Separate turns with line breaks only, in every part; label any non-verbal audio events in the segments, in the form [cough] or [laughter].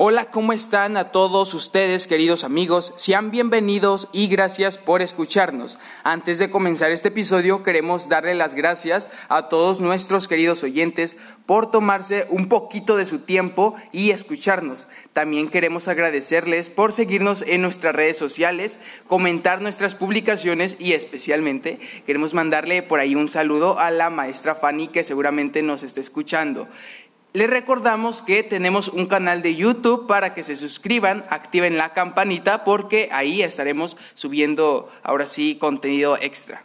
Hola, ¿cómo están a todos ustedes, queridos amigos? Sean bienvenidos y gracias por escucharnos. Antes de comenzar este episodio, queremos darle las gracias a todos nuestros queridos oyentes por tomarse un poquito de su tiempo y escucharnos. También queremos agradecerles por seguirnos en nuestras redes sociales, comentar nuestras publicaciones y especialmente queremos mandarle por ahí un saludo a la maestra Fanny que seguramente nos esté escuchando. Les recordamos que tenemos un canal de YouTube para que se suscriban, activen la campanita porque ahí estaremos subiendo ahora sí contenido extra.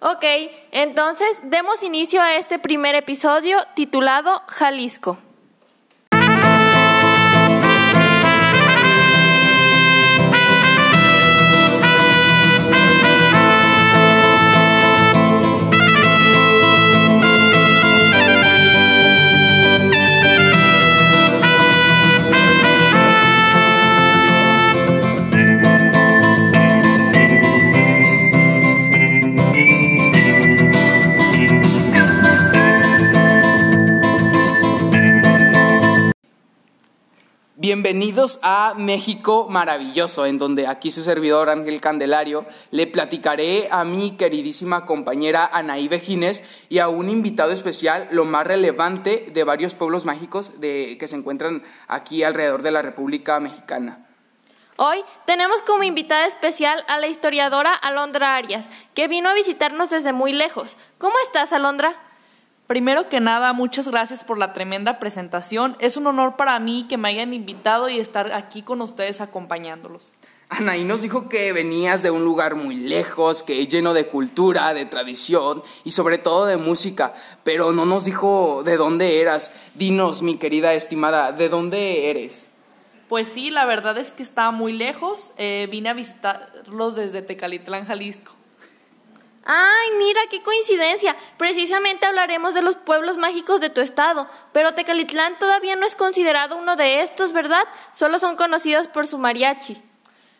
Ok, entonces demos inicio a este primer episodio titulado Jalisco.
Bienvenidos a México Maravilloso, en donde aquí su servidor Ángel Candelario le platicaré a mi queridísima compañera Anaí Bejines y a un invitado especial lo más relevante de varios pueblos mágicos de, que se encuentran aquí alrededor de la República Mexicana.
Hoy tenemos como invitada especial a la historiadora Alondra Arias, que vino a visitarnos desde muy lejos. ¿Cómo estás, Alondra?
Primero que nada, muchas gracias por la tremenda presentación. Es un honor para mí que me hayan invitado y estar aquí con ustedes acompañándolos.
Anaí nos dijo que venías de un lugar muy lejos, que es lleno de cultura, de tradición y sobre todo de música, pero no nos dijo de dónde eras. Dinos, mi querida estimada, ¿de dónde eres?
Pues sí, la verdad es que estaba muy lejos. Eh, vine a visitarlos desde Tecalitlán, Jalisco.
Ay, mira qué coincidencia. Precisamente hablaremos de los pueblos mágicos de tu estado, pero Tecalitlán todavía no es considerado uno de estos, ¿verdad? Solo son conocidos por su mariachi.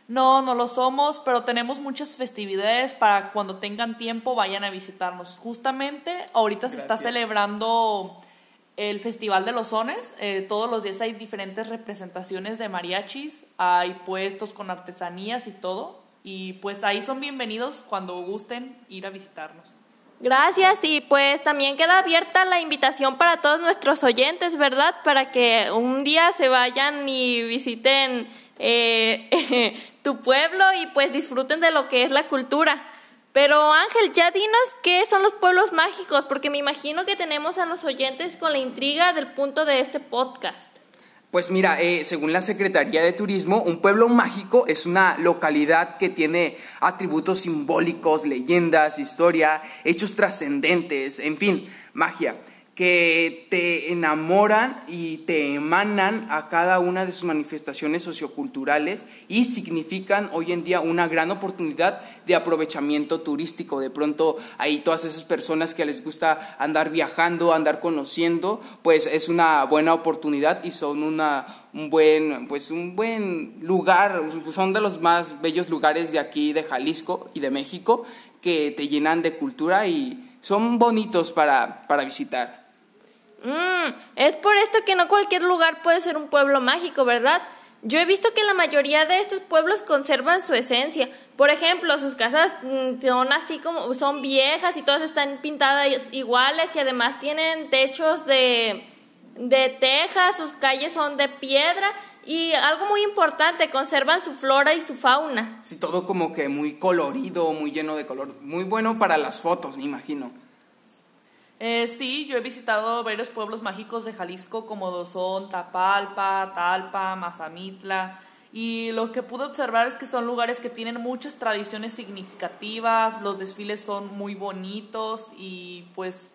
No, no lo somos, pero tenemos muchas festividades para cuando tengan tiempo vayan a visitarnos. Justamente ahorita se está celebrando el Festival de los Sones. Eh, todos los días hay diferentes representaciones de mariachis, hay puestos con artesanías y todo. Y pues ahí son bienvenidos cuando gusten ir a visitarnos.
Gracias y pues también queda abierta la invitación para todos nuestros oyentes, ¿verdad? Para que un día se vayan y visiten eh, [laughs] tu pueblo y pues disfruten de lo que es la cultura. Pero Ángel, ya dinos qué son los pueblos mágicos, porque me imagino que tenemos a los oyentes con la intriga del punto de este podcast.
Pues mira, eh, según la Secretaría de Turismo, un pueblo mágico es una localidad que tiene atributos simbólicos, leyendas, historia, hechos trascendentes, en fin, magia que te enamoran y te emanan a cada una de sus manifestaciones socioculturales y significan hoy en día una gran oportunidad de aprovechamiento turístico. De pronto, ahí todas esas personas que les gusta andar viajando, andar conociendo, pues es una buena oportunidad y son una, un buen, pues un buen lugar, son de los más bellos lugares de aquí, de Jalisco y de México, que te llenan de cultura y son bonitos para, para visitar.
Mm, es por esto que no cualquier lugar puede ser un pueblo mágico, ¿verdad? Yo he visto que la mayoría de estos pueblos conservan su esencia. Por ejemplo, sus casas mm, son así como son viejas y todas están pintadas iguales y además tienen techos de de tejas, sus calles son de piedra y algo muy importante, conservan su flora y su fauna.
Sí, todo como que muy colorido, muy lleno de color, muy bueno para las fotos, me imagino.
Eh, sí, yo he visitado varios pueblos mágicos de Jalisco como son Tapalpa, Talpa, Mazamitla y lo que pude observar es que son lugares que tienen muchas tradiciones significativas, los desfiles son muy bonitos y pues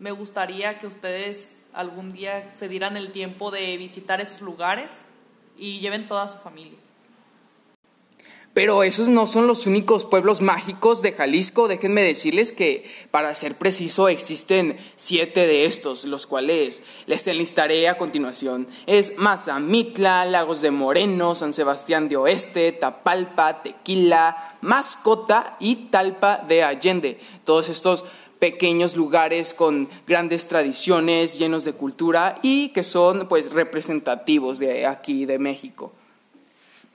me gustaría que ustedes algún día se dieran el tiempo de visitar esos lugares y lleven toda su familia.
Pero esos no son los únicos pueblos mágicos de Jalisco. Déjenme decirles que, para ser preciso, existen siete de estos, los cuales les enlistaré a continuación. Es Mazamitla, Lagos de Moreno, San Sebastián de Oeste, Tapalpa, Tequila, Mascota y Talpa de Allende. Todos estos pequeños lugares con grandes tradiciones, llenos de cultura y que son pues representativos de aquí de México.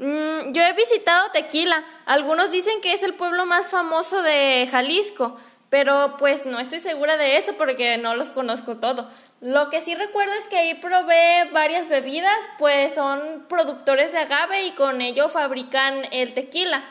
Mm, yo he visitado Tequila. Algunos dicen que es el pueblo más famoso de Jalisco, pero pues no estoy segura de eso porque no los conozco todo. Lo que sí recuerdo es que ahí probé varias bebidas, pues son productores de agave y con ello fabrican el tequila.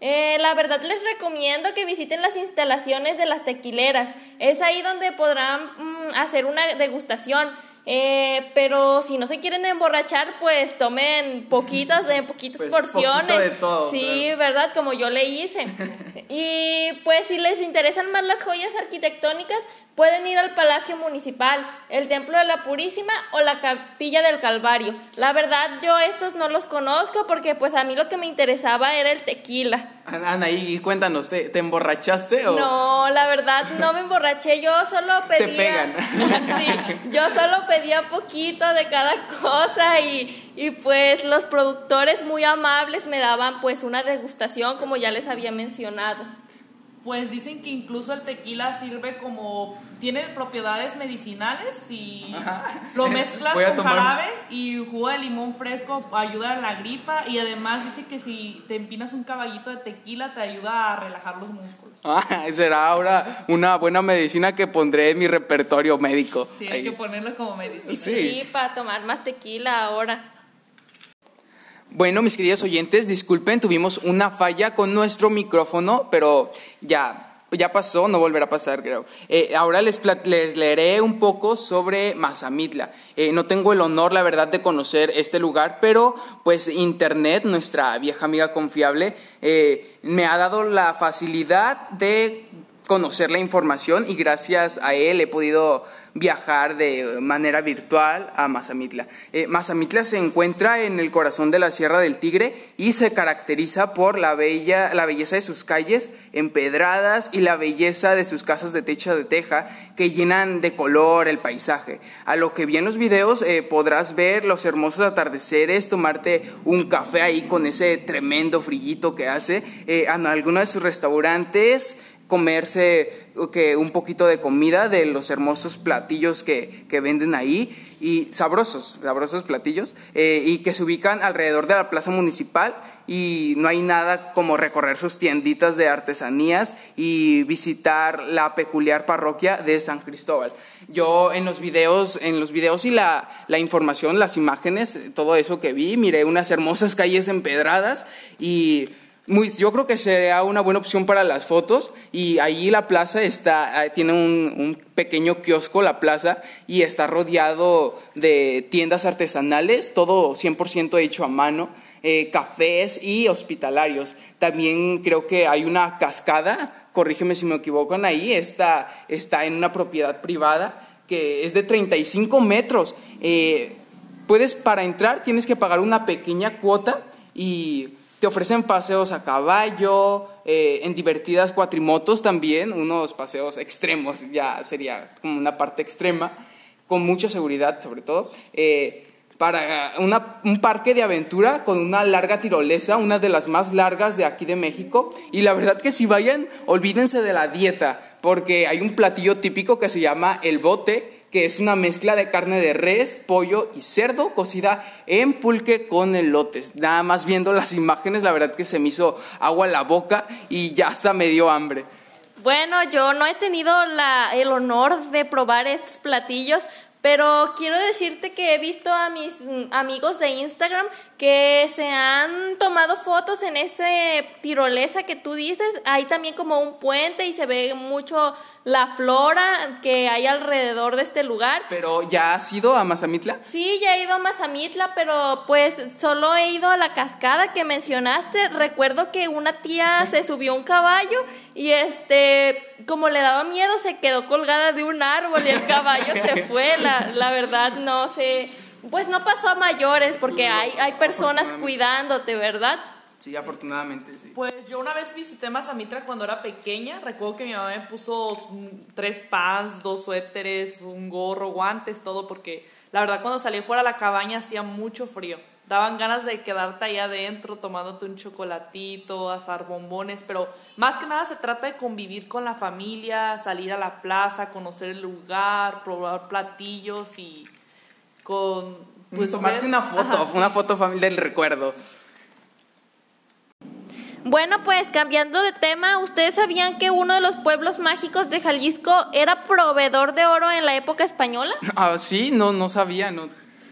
Eh, la verdad les recomiendo que visiten las instalaciones de las tequileras. Es ahí donde podrán mm, hacer una degustación. Eh, pero si no se quieren emborrachar, pues tomen poquitas, en poquitas
Pues,
porciones.
de todo,
sí, ¿verdad? Como yo le hice. [laughs] y pues si les interesan más las joyas arquitectónicas, pueden ir al Palacio Municipal, el Templo de la Purísima o la Capilla del Calvario. La verdad, yo estos no los conozco porque pues a mí lo que me interesaba era el tequila.
Ana, y cuéntanos, ¿te, te emborrachaste o...?
No, la verdad no me emborraché, yo solo [laughs]
Te
pedía.
pegan. [laughs]
Sí, yo solo pedía poquito de cada cosa y, y pues los productores muy amables me daban pues una degustación como ya les había mencionado.
Pues dicen que incluso el tequila sirve como tiene propiedades medicinales y lo [laughs] mezclas con
tomar-
jarabe y jugo de limón fresco ayuda a la gripa y además dice que si te empinas un caballito de tequila te ayuda a relajar los músculos.
Ah, será ahora una buena medicina que pondré en mi repertorio médico.
Sí, hay que ponerlo como medicina.
Sí.
para tomar más tequila ahora.
Bueno, mis queridos oyentes, disculpen, tuvimos una falla con nuestro micrófono, pero ya, ya pasó, no volverá a pasar, creo. Eh, ahora les, les leeré un poco sobre Mazamitla. Eh, no tengo el honor, la verdad, de conocer este lugar, pero pues Internet, nuestra vieja amiga confiable, eh, me ha dado la facilidad de conocer la información y gracias a él he podido viajar de manera virtual a Mazamitla. Eh, Mazamitla se encuentra en el corazón de la Sierra del Tigre y se caracteriza por la, bella, la belleza de sus calles empedradas y la belleza de sus casas de techo de teja que llenan de color el paisaje. A lo que vi en los videos eh, podrás ver los hermosos atardeceres, tomarte un café ahí con ese tremendo frillito que hace, eh, en alguno de sus restaurantes comerse que un poquito de comida de los hermosos platillos que, que venden ahí y sabrosos, sabrosos platillos eh, y que se ubican alrededor de la plaza municipal y no hay nada como recorrer sus tienditas de artesanías y visitar la peculiar parroquia de San Cristóbal. Yo en los videos, en los videos y la, la información, las imágenes, todo eso que vi, miré unas hermosas calles empedradas y muy, yo creo que sería una buena opción para las fotos y ahí la plaza está, tiene un, un pequeño kiosco, la plaza, y está rodeado de tiendas artesanales, todo 100% hecho a mano, eh, cafés y hospitalarios. También creo que hay una cascada, corrígeme si me equivoco, ahí está, está en una propiedad privada que es de 35 metros. Eh, puedes, para entrar, tienes que pagar una pequeña cuota y ofrecen paseos a caballo, eh, en divertidas cuatrimotos también, unos paseos extremos, ya sería como una parte extrema, con mucha seguridad sobre todo. eh, para un parque de aventura con una larga tirolesa, una de las más largas de aquí de México. Y la verdad que si vayan, olvídense de la dieta, porque hay un platillo típico que se llama el bote, que es una mezcla de carne de res, pollo y cerdo cocida en pulque con elotes. Nada más viendo las imágenes, la verdad que se me hizo agua en la boca y ya hasta me dio hambre.
Bueno, yo no he tenido el honor de probar estos platillos, pero quiero decirte que he visto a mis amigos de Instagram que se han tomado fotos en ese tirolesa que tú dices. Hay también como un puente y se ve mucho la flora que hay alrededor de este lugar.
Pero ¿ya has ido a Mazamitla?
Sí, ya he ido a Mazamitla, pero pues solo he ido a la cascada que mencionaste. Recuerdo que una tía se subió a un caballo y este, como le daba miedo, se quedó colgada de un árbol y el [laughs] caballo se fue. La, la verdad, no sé. Pues no pasó a mayores porque hay, hay personas cuidándote, ¿verdad?
Sí, afortunadamente, sí.
Pues yo una vez visité Mazamitra cuando era pequeña. Recuerdo que mi mamá me puso tres pants, dos suéteres, un gorro, guantes, todo, porque la verdad cuando salí fuera de la cabaña hacía mucho frío. daban ganas de quedarte ahí adentro tomándote un chocolatito, asar bombones, pero más que nada se trata de convivir con la familia, salir a la plaza, conocer el lugar, probar platillos y con...
Pues, Tomarte una foto, una foto familiar del recuerdo.
Bueno, pues cambiando de tema, ¿ustedes sabían que uno de los pueblos mágicos de Jalisco era proveedor de oro en la época española? [laughs]
Ah, sí, no, no sabía, no.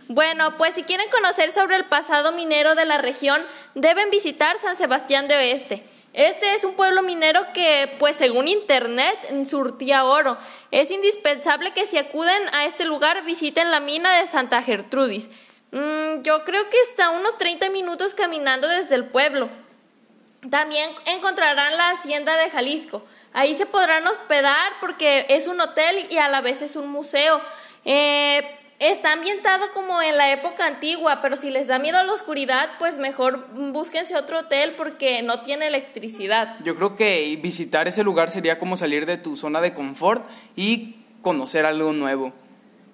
Bueno, pues si quieren conocer sobre el pasado minero de la región, deben visitar San Sebastián de Oeste. Este es un pueblo minero que, pues según internet, surtía oro. Es indispensable que si acuden a este lugar visiten la mina de Santa Gertrudis. Mm, yo creo que está unos 30 minutos caminando desde el pueblo. También encontrarán la hacienda de Jalisco. Ahí se podrán hospedar porque es un hotel y a la vez es un museo. Eh, está ambientado como en la época antigua, pero si les da miedo la oscuridad, pues mejor búsquense otro hotel porque no tiene electricidad.
Yo creo que visitar ese lugar sería como salir de tu zona de confort y conocer algo nuevo.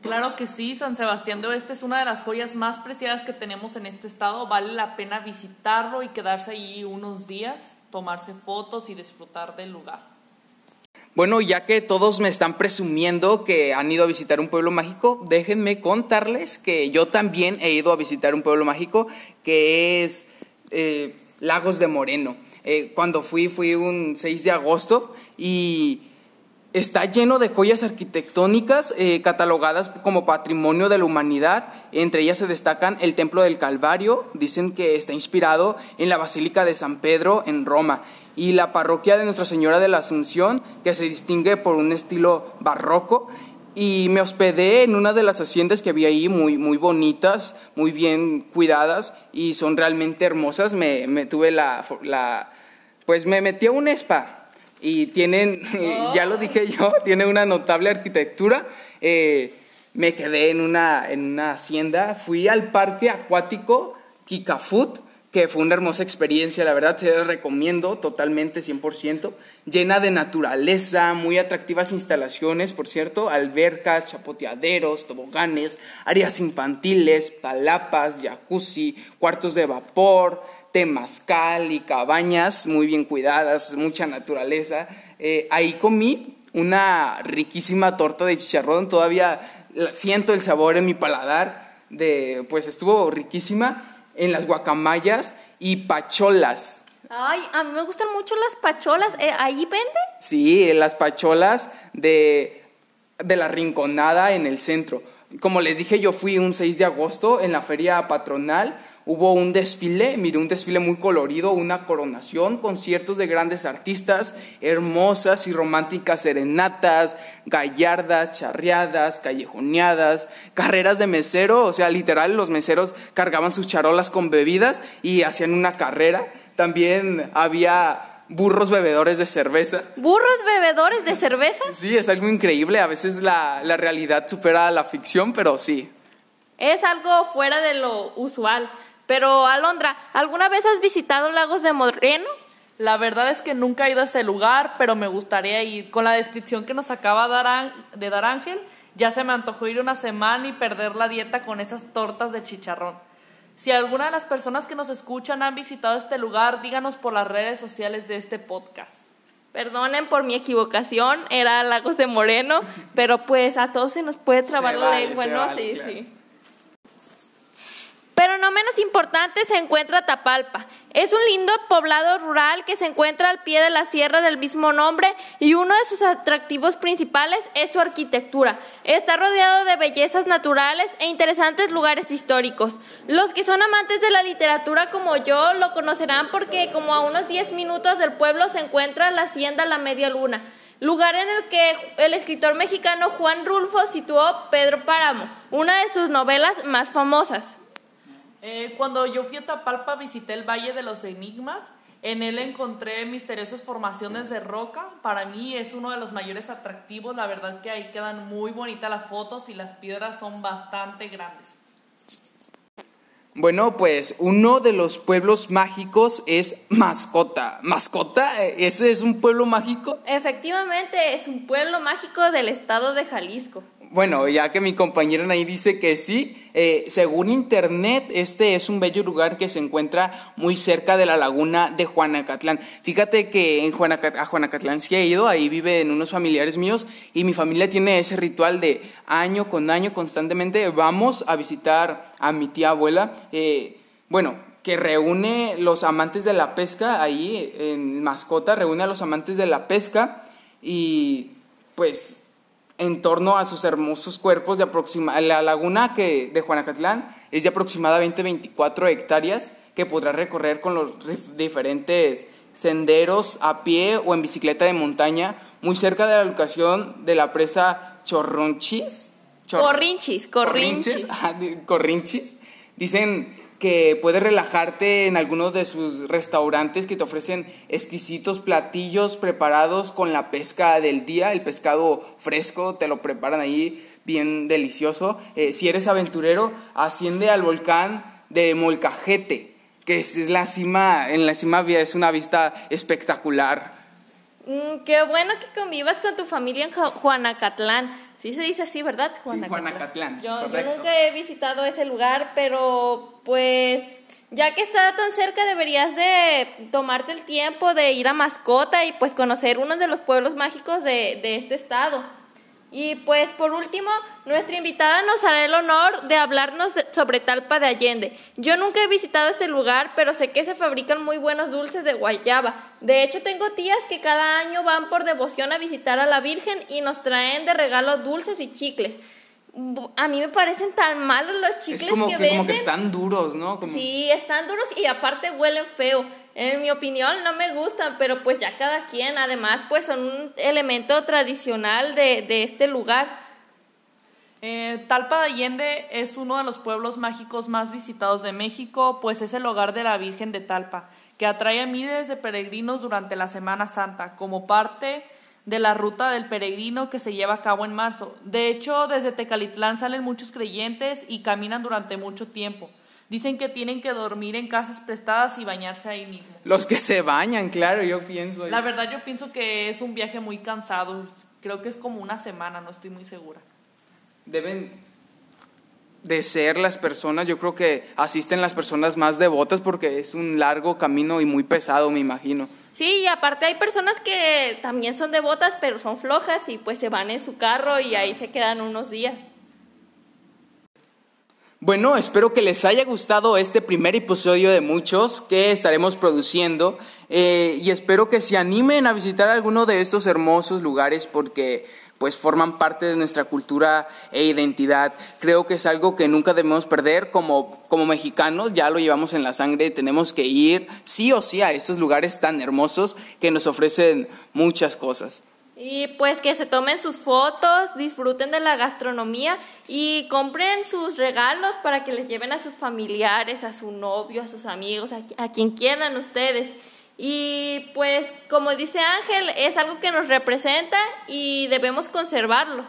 Claro que sí, San Sebastián de Oeste es una de las joyas más preciadas que tenemos en este estado. Vale la pena visitarlo y quedarse allí unos días, tomarse fotos y disfrutar del lugar.
Bueno, ya que todos me están presumiendo que han ido a visitar un pueblo mágico, déjenme contarles que yo también he ido a visitar un pueblo mágico que es eh, Lagos de Moreno. Eh, cuando fui, fui un 6 de agosto y Está lleno de joyas arquitectónicas eh, catalogadas como patrimonio de la humanidad. Entre ellas se destacan el Templo del Calvario, dicen que está inspirado en la Basílica de San Pedro en Roma, y la parroquia de Nuestra Señora de la Asunción, que se distingue por un estilo barroco. Y me hospedé en una de las haciendas que había ahí, muy, muy bonitas, muy bien cuidadas y son realmente hermosas. Me, me tuve la, la, pues me metí a un spa y tienen, ya lo dije yo, [laughs] tiene una notable arquitectura. Eh, me quedé en una, en una hacienda, fui al parque acuático Kikafut, que fue una hermosa experiencia, la verdad se recomiendo totalmente 100%, llena de naturaleza, muy atractivas instalaciones, por cierto, albercas, chapoteaderos, toboganes, áreas infantiles, palapas, jacuzzi, cuartos de vapor, temazcal y cabañas muy bien cuidadas, mucha naturaleza. Eh, ahí comí una riquísima torta de chicharrón, todavía siento el sabor en mi paladar, de, pues estuvo riquísima, en las guacamayas y pacholas.
Ay, a mí me gustan mucho las pacholas, eh, ¿ahí venden?
Sí, las pacholas de, de la Rinconada en el centro. Como les dije, yo fui un 6 de agosto en la feria patronal Hubo un desfile, mire, un desfile muy colorido, una coronación, conciertos de grandes artistas, hermosas y románticas serenatas, gallardas, charreadas, callejoneadas, carreras de mesero, o sea, literal, los meseros cargaban sus charolas con bebidas y hacían una carrera. También había burros bebedores de cerveza.
¿Burros bebedores de cerveza?
Sí, es algo increíble. A veces la, la realidad supera la ficción, pero sí.
Es algo fuera de lo usual. Pero Alondra, ¿alguna vez has visitado Lagos de Moreno?
La verdad es que nunca he ido a ese lugar, pero me gustaría ir. Con la descripción que nos acaba de dar Ángel, ya se me antojó ir una semana y perder la dieta con esas tortas de chicharrón. Si alguna de las personas que nos escuchan han visitado este lugar, díganos por las redes sociales de este podcast.
Perdonen por mi equivocación, era Lagos de Moreno, pero pues a todos se nos puede trabar la lengua, ¿no? sí, sí. Pero no menos importante se encuentra Tapalpa. Es un lindo poblado rural que se encuentra al pie de la sierra del mismo nombre y uno de sus atractivos principales es su arquitectura. Está rodeado de bellezas naturales e interesantes lugares históricos. Los que son amantes de la literatura como yo lo conocerán porque como a unos 10 minutos del pueblo se encuentra la hacienda La Media Luna lugar en el que el escritor mexicano Juan Rulfo situó Pedro Páramo, una de sus novelas más famosas.
Eh, cuando yo fui a Tapalpa visité el Valle de los Enigmas. En él encontré misteriosas formaciones de roca. Para mí es uno de los mayores atractivos. La verdad que ahí quedan muy bonitas las fotos y las piedras son bastante grandes.
Bueno, pues uno de los pueblos mágicos es Mascota. ¿Mascota? ¿Ese es un pueblo mágico?
Efectivamente, es un pueblo mágico del estado de Jalisco.
Bueno, ya que mi compañera ahí dice que sí, eh, según internet, este es un bello lugar que se encuentra muy cerca de la laguna de Juanacatlán. Fíjate que en a Juanacatlán sí he ido, ahí viven unos familiares míos y mi familia tiene ese ritual de año con año constantemente vamos a visitar a mi tía abuela. Eh, bueno, que reúne los amantes de la pesca ahí en mascota, reúne a los amantes de la pesca y pues en torno a sus hermosos cuerpos de aproxima la laguna que de Juanacatlán es de aproximadamente 24 hectáreas que podrá recorrer con los diferentes senderos a pie o en bicicleta de montaña muy cerca de la locación de la presa Chorronchis.
corrinchis, corrinchis.
corrinchis. [laughs] Dicen que puedes relajarte en algunos de sus restaurantes que te ofrecen exquisitos platillos preparados con la pesca del día, el pescado fresco, te lo preparan ahí bien delicioso. Eh, si eres aventurero, asciende al volcán de Molcajete, que es la cima, en la cima es una vista espectacular.
Mm, qué bueno que convivas con tu familia en Juanacatlán. Sí se dice así, ¿verdad?
Juanacatlán.
yo, nunca he visitado ese lugar, pero pues ya que está tan cerca deberías de tomarte el tiempo de ir a Mascota y pues conocer uno de los pueblos mágicos de, de este estado. Y pues por último, nuestra invitada nos hará el honor de hablarnos sobre Talpa de Allende. Yo nunca he visitado este lugar, pero sé que se fabrican muy buenos dulces de guayaba. De hecho, tengo tías que cada año van por devoción a visitar a la Virgen y nos traen de regalo dulces y chicles. A mí me parecen tan malos los chicles
es como
que,
Como que están duros, ¿no?
Sí, están duros y aparte huelen feo. En mi opinión no me gustan, pero pues ya cada quien, además pues son un elemento tradicional de, de este lugar.
Eh, Talpa de Allende es uno de los pueblos mágicos más visitados de México, pues es el hogar de la Virgen de Talpa, que atrae a miles de peregrinos durante la Semana Santa, como parte de la ruta del peregrino que se lleva a cabo en marzo. De hecho, desde Tecalitlán salen muchos creyentes y caminan durante mucho tiempo. Dicen que tienen que dormir en casas prestadas y bañarse ahí mismo.
Los que se bañan, claro, yo pienso.
La verdad yo pienso que es un viaje muy cansado. Creo que es como una semana, no estoy muy segura.
Deben de ser las personas, yo creo que asisten las personas más devotas porque es un largo camino y muy pesado, me imagino.
Sí, y aparte hay personas que también son devotas, pero son flojas y pues se van en su carro y ahí se quedan unos días.
Bueno, espero que les haya gustado este primer episodio de muchos que estaremos produciendo eh, y espero que se animen a visitar alguno de estos hermosos lugares porque pues forman parte de nuestra cultura e identidad. Creo que es algo que nunca debemos perder como, como mexicanos, ya lo llevamos en la sangre, tenemos que ir sí o sí a estos lugares tan hermosos que nos ofrecen muchas cosas.
Y pues que se tomen sus fotos, disfruten de la gastronomía y compren sus regalos para que les lleven a sus familiares, a su novio, a sus amigos, a, quien quieran ustedes. Y pues como dice Ángel, es algo que nos representa y debemos conservarlo.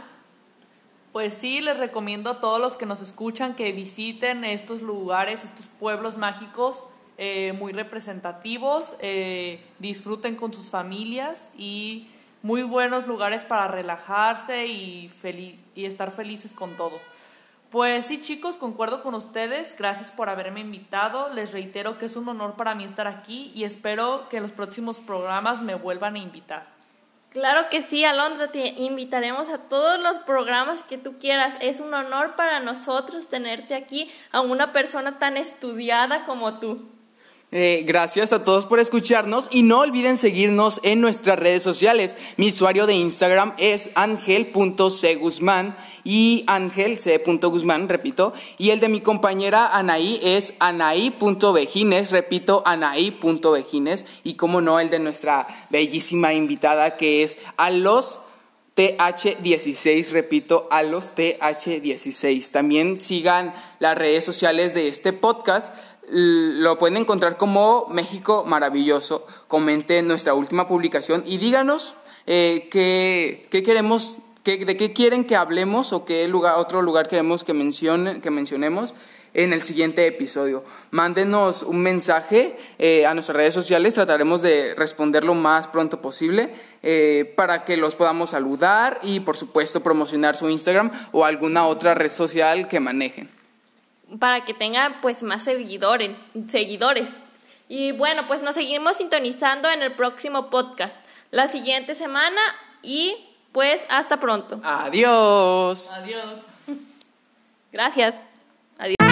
Pues sí, les recomiendo a todos los que nos escuchan que visiten estos lugares, estos pueblos mágicos eh, muy representativos, eh, disfruten con sus familias y muy buenos lugares para relajarse y, y estar felices con todo. Pues sí, chicos, concuerdo con ustedes. Gracias por haberme invitado. Les reitero que es un honor para mí estar aquí y espero que en los próximos programas me vuelvan a invitar.
Claro que sí, Alondra, te invitaremos a todos los programas que tú quieras. Es un honor para nosotros tenerte aquí, a una persona tan estudiada como tú.
Eh, gracias a todos por escucharnos y no olviden seguirnos en nuestras redes sociales. Mi usuario de Instagram es angel.cguzmán y angel repito, y el de mi compañera Anaí es anaí.vejines, repito, anaí.vejines y como no el de nuestra bellísima invitada que es a los TH16, repito, a los TH16. También sigan las redes sociales de este podcast lo pueden encontrar como México Maravilloso. Comenten nuestra última publicación y díganos eh, qué, queremos, de qué quieren que hablemos o qué lugar, otro lugar queremos que, mencione, que mencionemos. en el siguiente episodio. Mándenos un mensaje eh, a nuestras redes sociales, trataremos de responder lo más pronto posible eh, para que los podamos saludar y por supuesto promocionar su Instagram o alguna otra red social que manejen.
Para que tengan pues más seguidores, seguidores. Y bueno, pues nos seguimos sintonizando en el próximo podcast la siguiente semana y pues hasta pronto.
Adiós.
Adiós.
Gracias. Adiós.